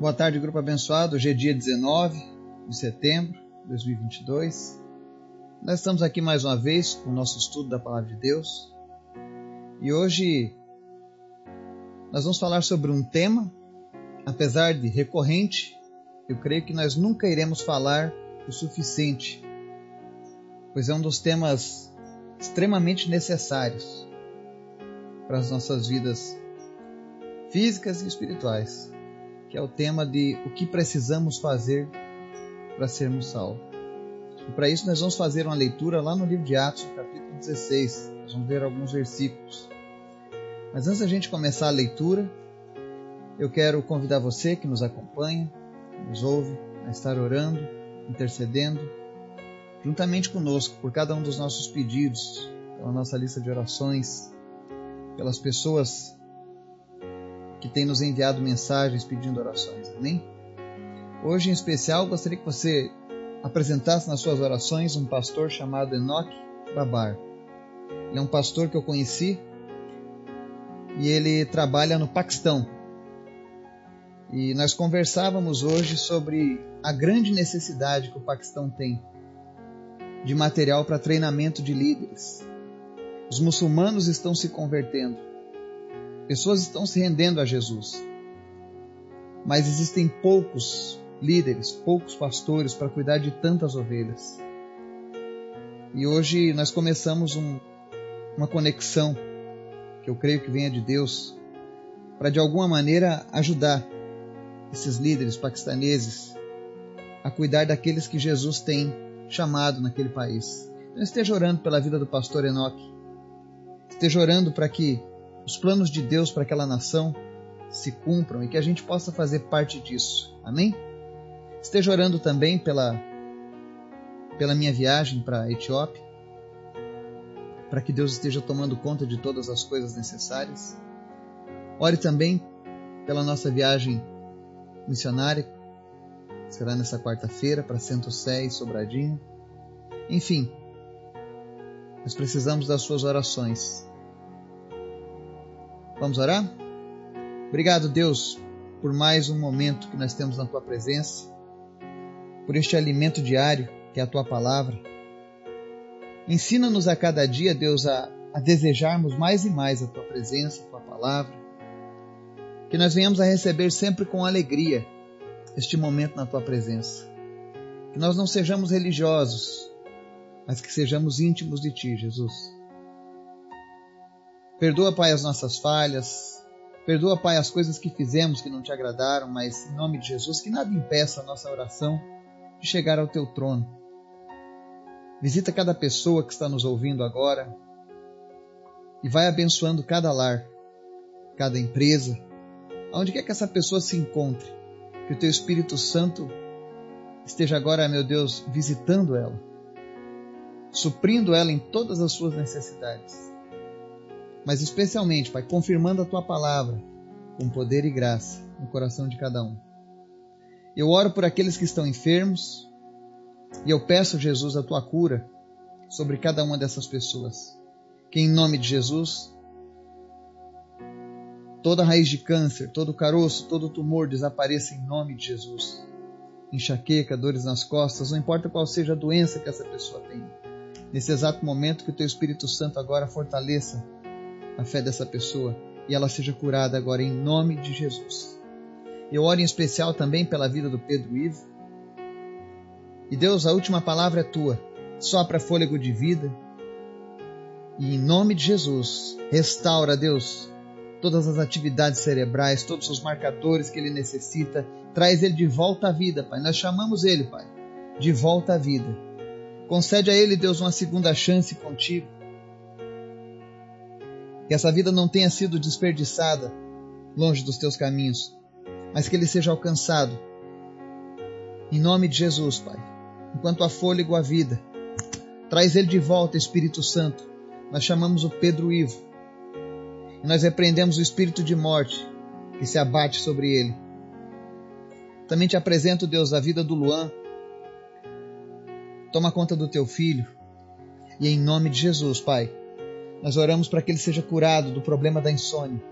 Boa tarde, grupo abençoado. Hoje é dia 19 de setembro de 2022. Nós estamos aqui mais uma vez com o nosso estudo da Palavra de Deus. E hoje nós vamos falar sobre um tema, apesar de recorrente, eu creio que nós nunca iremos falar o suficiente, pois é um dos temas extremamente necessários para as nossas vidas físicas e espirituais que é o tema de o que precisamos fazer para sermos salvos. E para isso nós vamos fazer uma leitura lá no livro de Atos, capítulo 16. Nós vamos ver alguns versículos. Mas antes da gente começar a leitura, eu quero convidar você que nos acompanha, que nos ouve, a estar orando, intercedendo, juntamente conosco, por cada um dos nossos pedidos, pela nossa lista de orações, pelas pessoas que tem nos enviado mensagens pedindo orações. Amém? Hoje, em especial, gostaria que você apresentasse nas suas orações um pastor chamado Enoch Babar. Ele é um pastor que eu conheci e ele trabalha no Paquistão. E nós conversávamos hoje sobre a grande necessidade que o Paquistão tem de material para treinamento de líderes. Os muçulmanos estão se convertendo Pessoas estão se rendendo a Jesus. Mas existem poucos líderes, poucos pastores para cuidar de tantas ovelhas. E hoje nós começamos um, uma conexão, que eu creio que venha de Deus, para de alguma maneira ajudar esses líderes paquistaneses a cuidar daqueles que Jesus tem chamado naquele país. Então esteja orando pela vida do pastor Enoque. Esteja orando para que os planos de Deus para aquela nação se cumpram e que a gente possa fazer parte disso. Amém? Esteja orando também pela, pela minha viagem para a Etiópia, para que Deus esteja tomando conta de todas as coisas necessárias. Ore também pela nossa viagem missionária, será nessa quarta-feira para Santo Sé e Sobradinho. Enfim, nós precisamos das suas orações Vamos orar? Obrigado, Deus, por mais um momento que nós temos na tua presença, por este alimento diário que é a tua palavra. Ensina-nos a cada dia, Deus, a, a desejarmos mais e mais a tua presença, a tua palavra. Que nós venhamos a receber sempre com alegria este momento na tua presença. Que nós não sejamos religiosos, mas que sejamos íntimos de ti, Jesus. Perdoa, Pai, as nossas falhas. Perdoa, Pai, as coisas que fizemos que não te agradaram, mas em nome de Jesus, que nada impeça a nossa oração de chegar ao teu trono. Visita cada pessoa que está nos ouvindo agora e vai abençoando cada lar, cada empresa, aonde quer que essa pessoa se encontre. Que o teu Espírito Santo esteja agora, meu Deus, visitando ela, suprindo ela em todas as suas necessidades mas especialmente, Pai, confirmando a tua palavra com poder e graça no coração de cada um. Eu oro por aqueles que estão enfermos e eu peço, Jesus, a tua cura sobre cada uma dessas pessoas. Que em nome de Jesus, toda raiz de câncer, todo caroço, todo tumor desapareça em nome de Jesus. Enxaqueca, dores nas costas, não importa qual seja a doença que essa pessoa tem. Nesse exato momento, que o teu Espírito Santo agora fortaleça a fé dessa pessoa e ela seja curada agora em nome de Jesus. Eu oro em especial também pela vida do Pedro Ivo. E Deus, a última palavra é tua. Sopra fôlego de vida. E em nome de Jesus, restaura, Deus, todas as atividades cerebrais, todos os marcadores que ele necessita. Traz ele de volta à vida, Pai. Nós chamamos ele, Pai, de volta à vida. Concede a ele, Deus, uma segunda chance contigo que essa vida não tenha sido desperdiçada longe dos teus caminhos, mas que ele seja alcançado. Em nome de Jesus, Pai. Enquanto há fôlego a vida, traz ele de volta, Espírito Santo. Nós chamamos o Pedro Ivo e nós repreendemos o espírito de morte que se abate sobre ele. Também te apresento, Deus, a vida do Luan. Toma conta do teu filho. E em nome de Jesus, Pai, nós oramos para que ele seja curado do problema da insônia.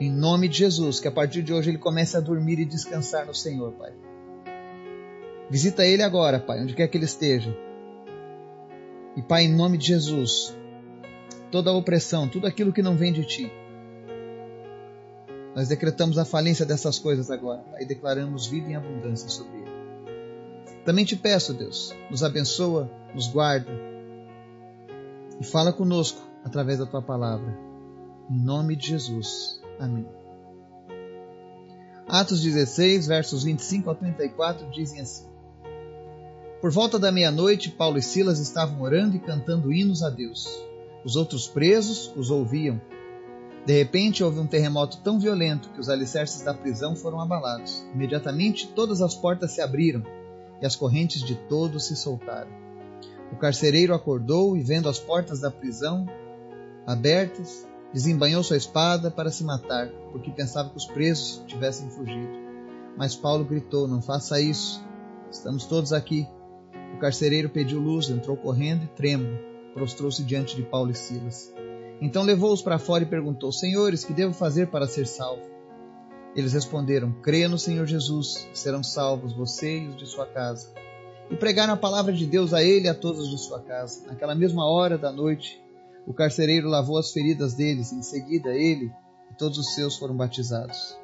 Em nome de Jesus, que a partir de hoje ele comece a dormir e descansar no Senhor, Pai. Visita ele agora, Pai, onde quer que ele esteja. E, Pai, em nome de Jesus, toda a opressão, tudo aquilo que não vem de Ti, nós decretamos a falência dessas coisas agora, Pai, e declaramos vida em abundância sobre ele. Também te peço, Deus, nos abençoa, nos guarda e fala conosco através da tua palavra. Em nome de Jesus. Amém. Atos 16, versos 25 a 34 dizem assim: Por volta da meia-noite, Paulo e Silas estavam orando e cantando hinos a Deus. Os outros presos os ouviam. De repente houve um terremoto tão violento que os alicerces da prisão foram abalados. Imediatamente todas as portas se abriram e as correntes de todos se soltaram. O carcereiro acordou e, vendo as portas da prisão abertas, desembanhou sua espada para se matar, porque pensava que os presos tivessem fugido. Mas Paulo gritou: Não faça isso, estamos todos aqui. O carcereiro pediu luz, entrou correndo e trêmulo, prostrou-se diante de Paulo e Silas. Então levou-os para fora e perguntou: Senhores, que devo fazer para ser salvo? Eles responderam: Creia no Senhor Jesus, serão salvos você e os de sua casa. E pregaram a palavra de Deus a ele e a todos de sua casa. Naquela mesma hora da noite, o carcereiro lavou as feridas deles, em seguida ele e todos os seus foram batizados.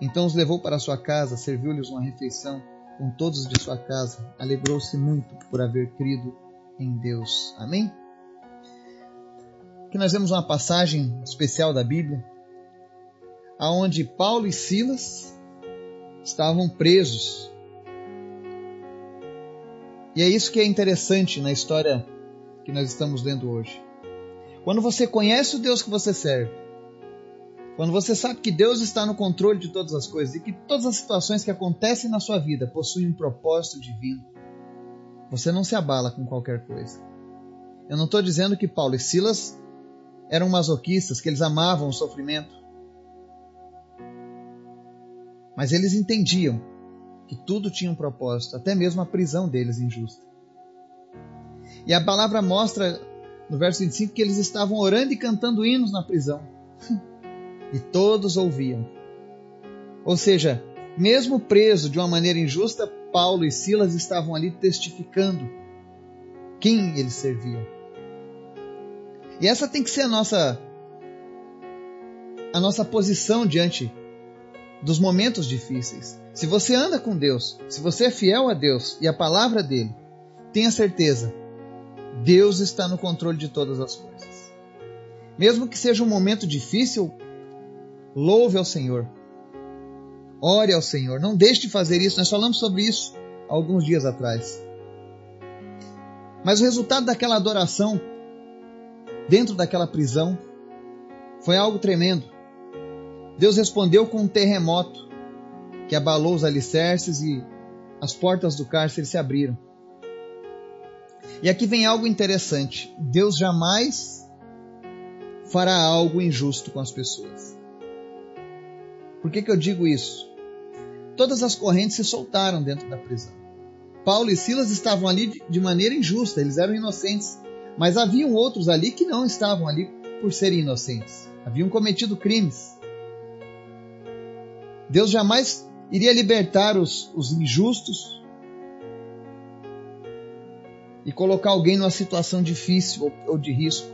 Então os levou para sua casa, serviu-lhes uma refeição com todos de sua casa, alegrou-se muito por haver crido em Deus. Amém? Aqui nós vemos uma passagem especial da Bíblia, aonde Paulo e Silas estavam presos. E é isso que é interessante na história que nós estamos lendo hoje. Quando você conhece o Deus que você serve, quando você sabe que Deus está no controle de todas as coisas e que todas as situações que acontecem na sua vida possuem um propósito divino, você não se abala com qualquer coisa. Eu não estou dizendo que Paulo e Silas eram masoquistas, que eles amavam o sofrimento. Mas eles entendiam que tudo tinha um propósito, até mesmo a prisão deles injusta. E a palavra mostra no verso 25 que eles estavam orando e cantando hinos na prisão. E todos ouviam. Ou seja, mesmo preso de uma maneira injusta, Paulo e Silas estavam ali testificando quem eles serviam. E essa tem que ser a nossa a nossa posição diante dos momentos difíceis. Se você anda com Deus, se você é fiel a Deus e a palavra dele, tenha certeza, Deus está no controle de todas as coisas. Mesmo que seja um momento difícil, louve ao Senhor. Ore ao Senhor. Não deixe de fazer isso. Nós falamos sobre isso alguns dias atrás. Mas o resultado daquela adoração dentro daquela prisão foi algo tremendo. Deus respondeu com um terremoto que abalou os alicerces e as portas do cárcere se abriram. E aqui vem algo interessante: Deus jamais fará algo injusto com as pessoas. Por que, que eu digo isso? Todas as correntes se soltaram dentro da prisão. Paulo e Silas estavam ali de maneira injusta, eles eram inocentes. Mas haviam outros ali que não estavam ali por serem inocentes. Haviam cometido crimes. Deus jamais iria libertar os, os injustos e colocar alguém numa situação difícil ou, de risco.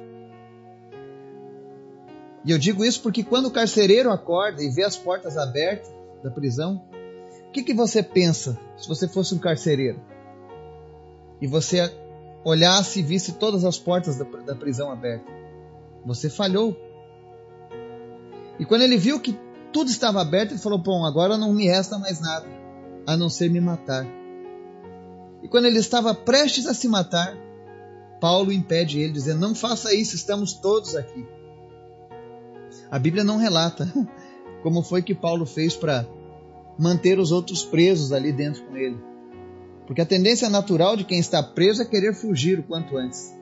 E eu digo isso porque quando o carcereiro acorda e vê as portas abertas da prisão, o que, que você pensa se você fosse um carcereiro? E você olhasse e visse todas as portas da, da prisão abertas? Você falhou. E quando ele viu que tudo estava aberto, ele falou: Bom, agora não me resta mais nada a não ser me matar. E quando ele estava prestes a se matar, Paulo impede ele, dizendo: Não faça isso, estamos todos aqui. A Bíblia não relata como foi que Paulo fez para manter os outros presos ali dentro com ele. Porque a tendência natural de quem está preso é querer fugir o quanto antes.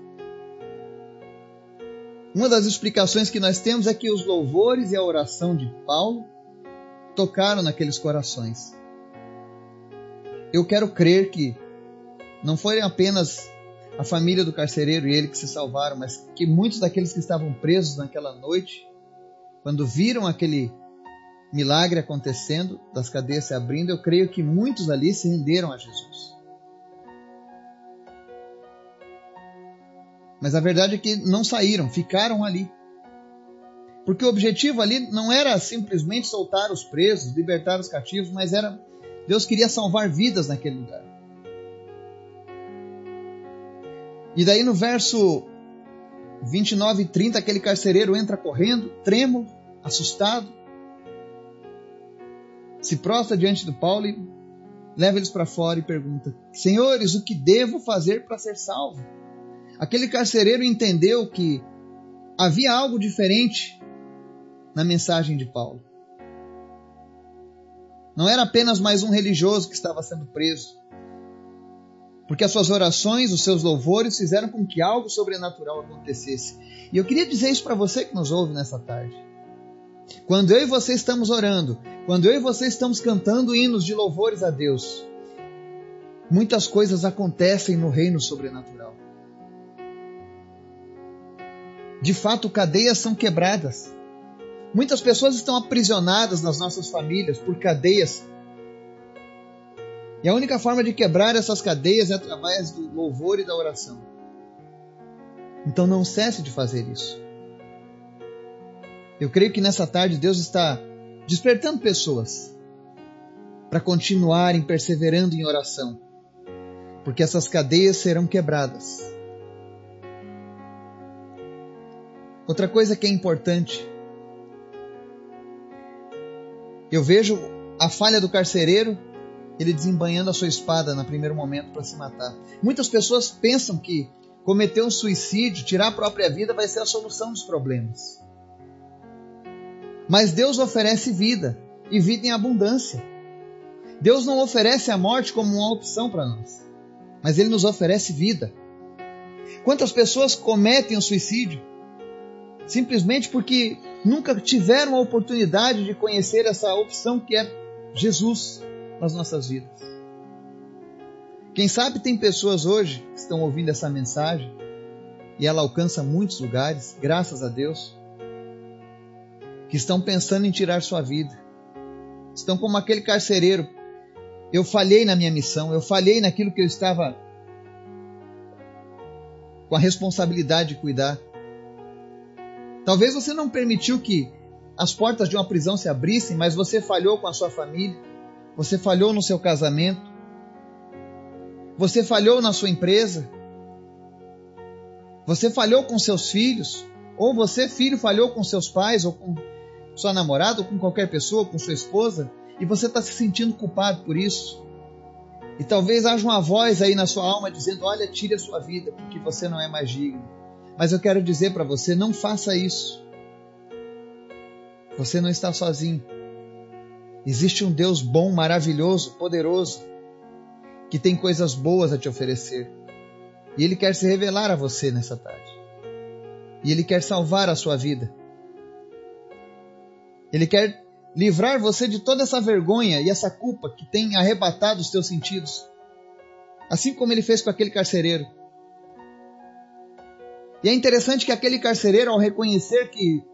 Uma das explicações que nós temos é que os louvores e a oração de Paulo tocaram naqueles corações. Eu quero crer que não foi apenas a família do carcereiro e ele que se salvaram, mas que muitos daqueles que estavam presos naquela noite quando viram aquele milagre acontecendo, das cadeias se abrindo, eu creio que muitos ali se renderam a Jesus. Mas a verdade é que não saíram, ficaram ali. Porque o objetivo ali não era simplesmente soltar os presos, libertar os cativos, mas era Deus queria salvar vidas naquele lugar. E daí no verso 29 e 30, aquele carcereiro entra correndo, trêmulo, assustado, se prostra diante do Paulo e leva eles para fora e pergunta: Senhores, o que devo fazer para ser salvo? Aquele carcereiro entendeu que havia algo diferente na mensagem de Paulo. Não era apenas mais um religioso que estava sendo preso, porque as suas orações, os seus louvores fizeram com que algo sobrenatural acontecesse. E eu queria dizer isso para você que nos ouve nessa tarde. Quando eu e você estamos orando, quando eu e você estamos cantando hinos de louvores a Deus, muitas coisas acontecem no reino sobrenatural. De fato, cadeias são quebradas. Muitas pessoas estão aprisionadas nas nossas famílias por cadeias. E a única forma de quebrar essas cadeias é através do louvor e da oração. Então não cesse de fazer isso. Eu creio que nessa tarde Deus está despertando pessoas para continuarem perseverando em oração, porque essas cadeias serão quebradas. Outra coisa que é importante, eu vejo a falha do carcereiro, ele desembanhando a sua espada no primeiro momento para se matar. Muitas pessoas pensam que cometer um suicídio, tirar a própria vida, vai ser a solução dos problemas. Mas Deus oferece vida e vida em abundância. Deus não oferece a morte como uma opção para nós, mas Ele nos oferece vida. Quantas pessoas cometem o suicídio simplesmente porque nunca tiveram a oportunidade de conhecer essa opção que é Jesus nas nossas vidas? Quem sabe tem pessoas hoje que estão ouvindo essa mensagem e ela alcança muitos lugares, graças a Deus que estão pensando em tirar sua vida. Estão como aquele carcereiro. Eu falhei na minha missão, eu falhei naquilo que eu estava com a responsabilidade de cuidar. Talvez você não permitiu que as portas de uma prisão se abrissem, mas você falhou com a sua família, você falhou no seu casamento, você falhou na sua empresa, você falhou com seus filhos, ou você, filho, falhou com seus pais ou com sua namorada ou com qualquer pessoa, com sua esposa, e você está se sentindo culpado por isso. E talvez haja uma voz aí na sua alma dizendo: Olha, tire a sua vida, porque você não é mais digno. Mas eu quero dizer para você: não faça isso. Você não está sozinho. Existe um Deus bom, maravilhoso, poderoso, que tem coisas boas a te oferecer. E Ele quer se revelar a você nessa tarde. E Ele quer salvar a sua vida. Ele quer livrar você de toda essa vergonha e essa culpa que tem arrebatado os teus sentidos. Assim como ele fez com aquele carcereiro. E é interessante que aquele carcereiro, ao reconhecer que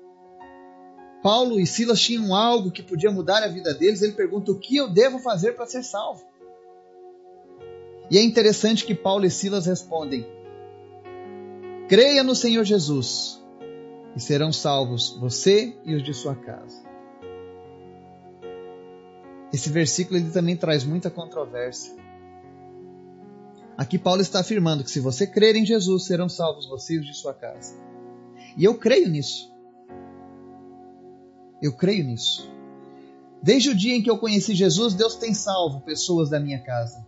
Paulo e Silas tinham algo que podia mudar a vida deles, ele pergunta: O que eu devo fazer para ser salvo? E é interessante que Paulo e Silas respondem: Creia no Senhor Jesus e serão salvos você e os de sua casa. Esse versículo ele também traz muita controvérsia. Aqui Paulo está afirmando que se você crer em Jesus, serão salvos você e os de sua casa. E eu creio nisso. Eu creio nisso. Desde o dia em que eu conheci Jesus, Deus tem salvo pessoas da minha casa.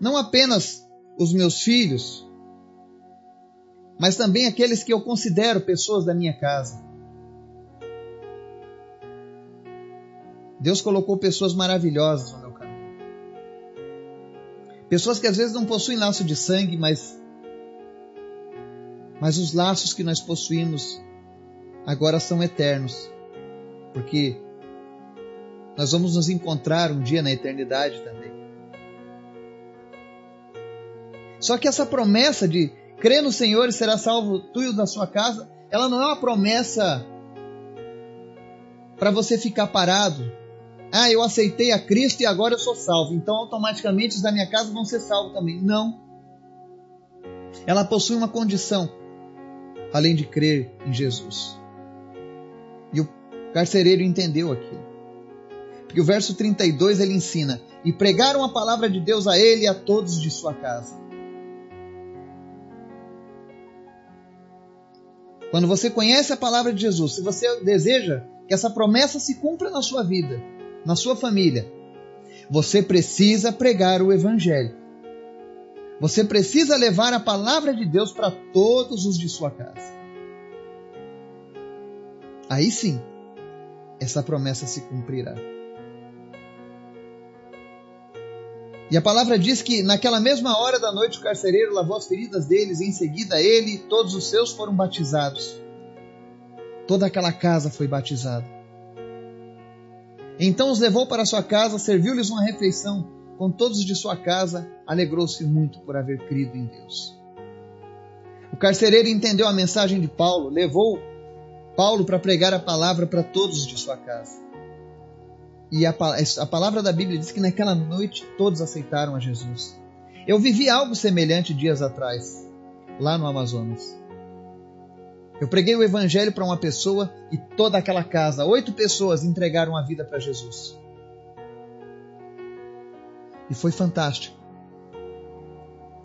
Não apenas os meus filhos, mas também aqueles que eu considero pessoas da minha casa. Deus colocou pessoas maravilhosas no meu caminho. Pessoas que às vezes não possuem laço de sangue, mas mas os laços que nós possuímos agora são eternos. Porque nós vamos nos encontrar um dia na eternidade também. Só que essa promessa de crê no Senhor e será salvo tu e da sua casa, ela não é uma promessa para você ficar parado. Ah, eu aceitei a Cristo e agora eu sou salvo, então automaticamente os da minha casa vão ser salvos também. Não. Ela possui uma condição, além de crer em Jesus. E o carcereiro entendeu aquilo. Porque o verso 32 ele ensina: E pregaram a palavra de Deus a ele e a todos de sua casa. Quando você conhece a palavra de Jesus, se você deseja que essa promessa se cumpra na sua vida, na sua família, você precisa pregar o Evangelho. Você precisa levar a palavra de Deus para todos os de sua casa. Aí sim, essa promessa se cumprirá. E a palavra diz que naquela mesma hora da noite o carcereiro lavou as feridas deles, e em seguida ele e todos os seus foram batizados. Toda aquela casa foi batizada. Então os levou para sua casa, serviu-lhes uma refeição. Com todos de sua casa, alegrou-se muito por haver crido em Deus. O carcereiro entendeu a mensagem de Paulo, levou Paulo para pregar a palavra para todos de sua casa. E a, a palavra da Bíblia diz que naquela noite todos aceitaram a Jesus. Eu vivi algo semelhante dias atrás, lá no Amazonas. Eu preguei o evangelho para uma pessoa e toda aquela casa, oito pessoas entregaram a vida para Jesus. E foi fantástico.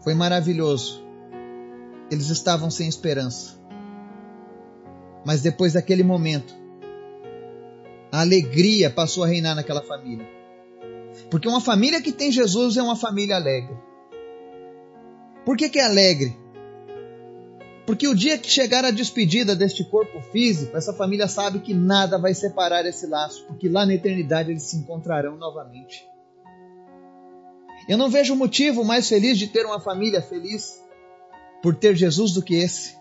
Foi maravilhoso. Eles estavam sem esperança. Mas depois daquele momento, a alegria passou a reinar naquela família. Porque uma família que tem Jesus é uma família alegre. Por que, que é alegre? Porque o dia que chegar a despedida deste corpo físico, essa família sabe que nada vai separar esse laço, porque lá na eternidade eles se encontrarão novamente. Eu não vejo motivo mais feliz de ter uma família feliz por ter Jesus do que esse.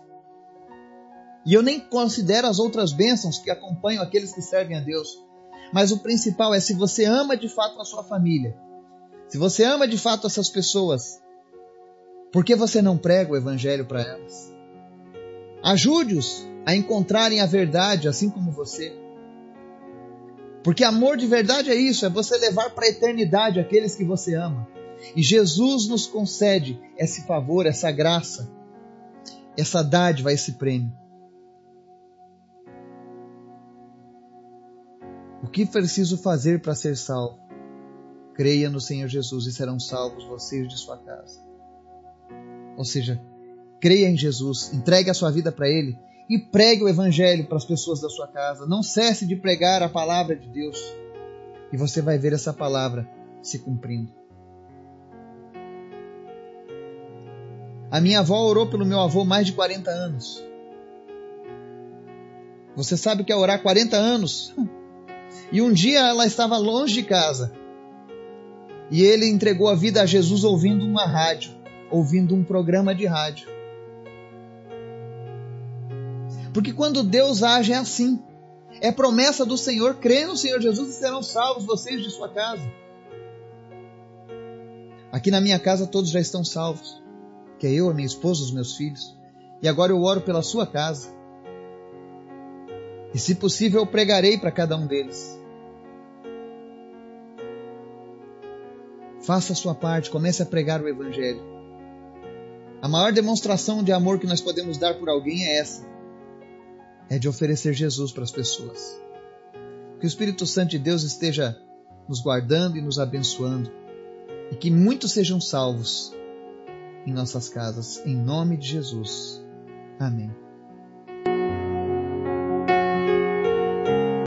E eu nem considero as outras bênçãos que acompanham aqueles que servem a Deus. Mas o principal é se você ama de fato a sua família, se você ama de fato essas pessoas, por que você não prega o Evangelho para elas? Ajude-os a encontrarem a verdade assim como você. Porque amor de verdade é isso, é você levar para a eternidade aqueles que você ama. E Jesus nos concede esse favor, essa graça, essa dádiva, esse prêmio. Que preciso fazer para ser salvo? Creia no Senhor Jesus e serão salvos vocês de sua casa. Ou seja, creia em Jesus, entregue a sua vida para Ele e pregue o Evangelho para as pessoas da sua casa. Não cesse de pregar a palavra de Deus e você vai ver essa palavra se cumprindo. A minha avó orou pelo meu avô mais de 40 anos. Você sabe o que é orar 40 anos? E um dia ela estava longe de casa. E ele entregou a vida a Jesus ouvindo uma rádio, ouvindo um programa de rádio. Porque quando Deus age é assim. É promessa do Senhor, crê no Senhor Jesus e serão salvos vocês de sua casa. Aqui na minha casa todos já estão salvos. Que é eu, a minha esposa, os meus filhos. E agora eu oro pela sua casa. E se possível eu pregarei para cada um deles. Faça a sua parte, comece a pregar o Evangelho. A maior demonstração de amor que nós podemos dar por alguém é essa: é de oferecer Jesus para as pessoas. Que o Espírito Santo de Deus esteja nos guardando e nos abençoando, e que muitos sejam salvos em nossas casas, em nome de Jesus. Amém.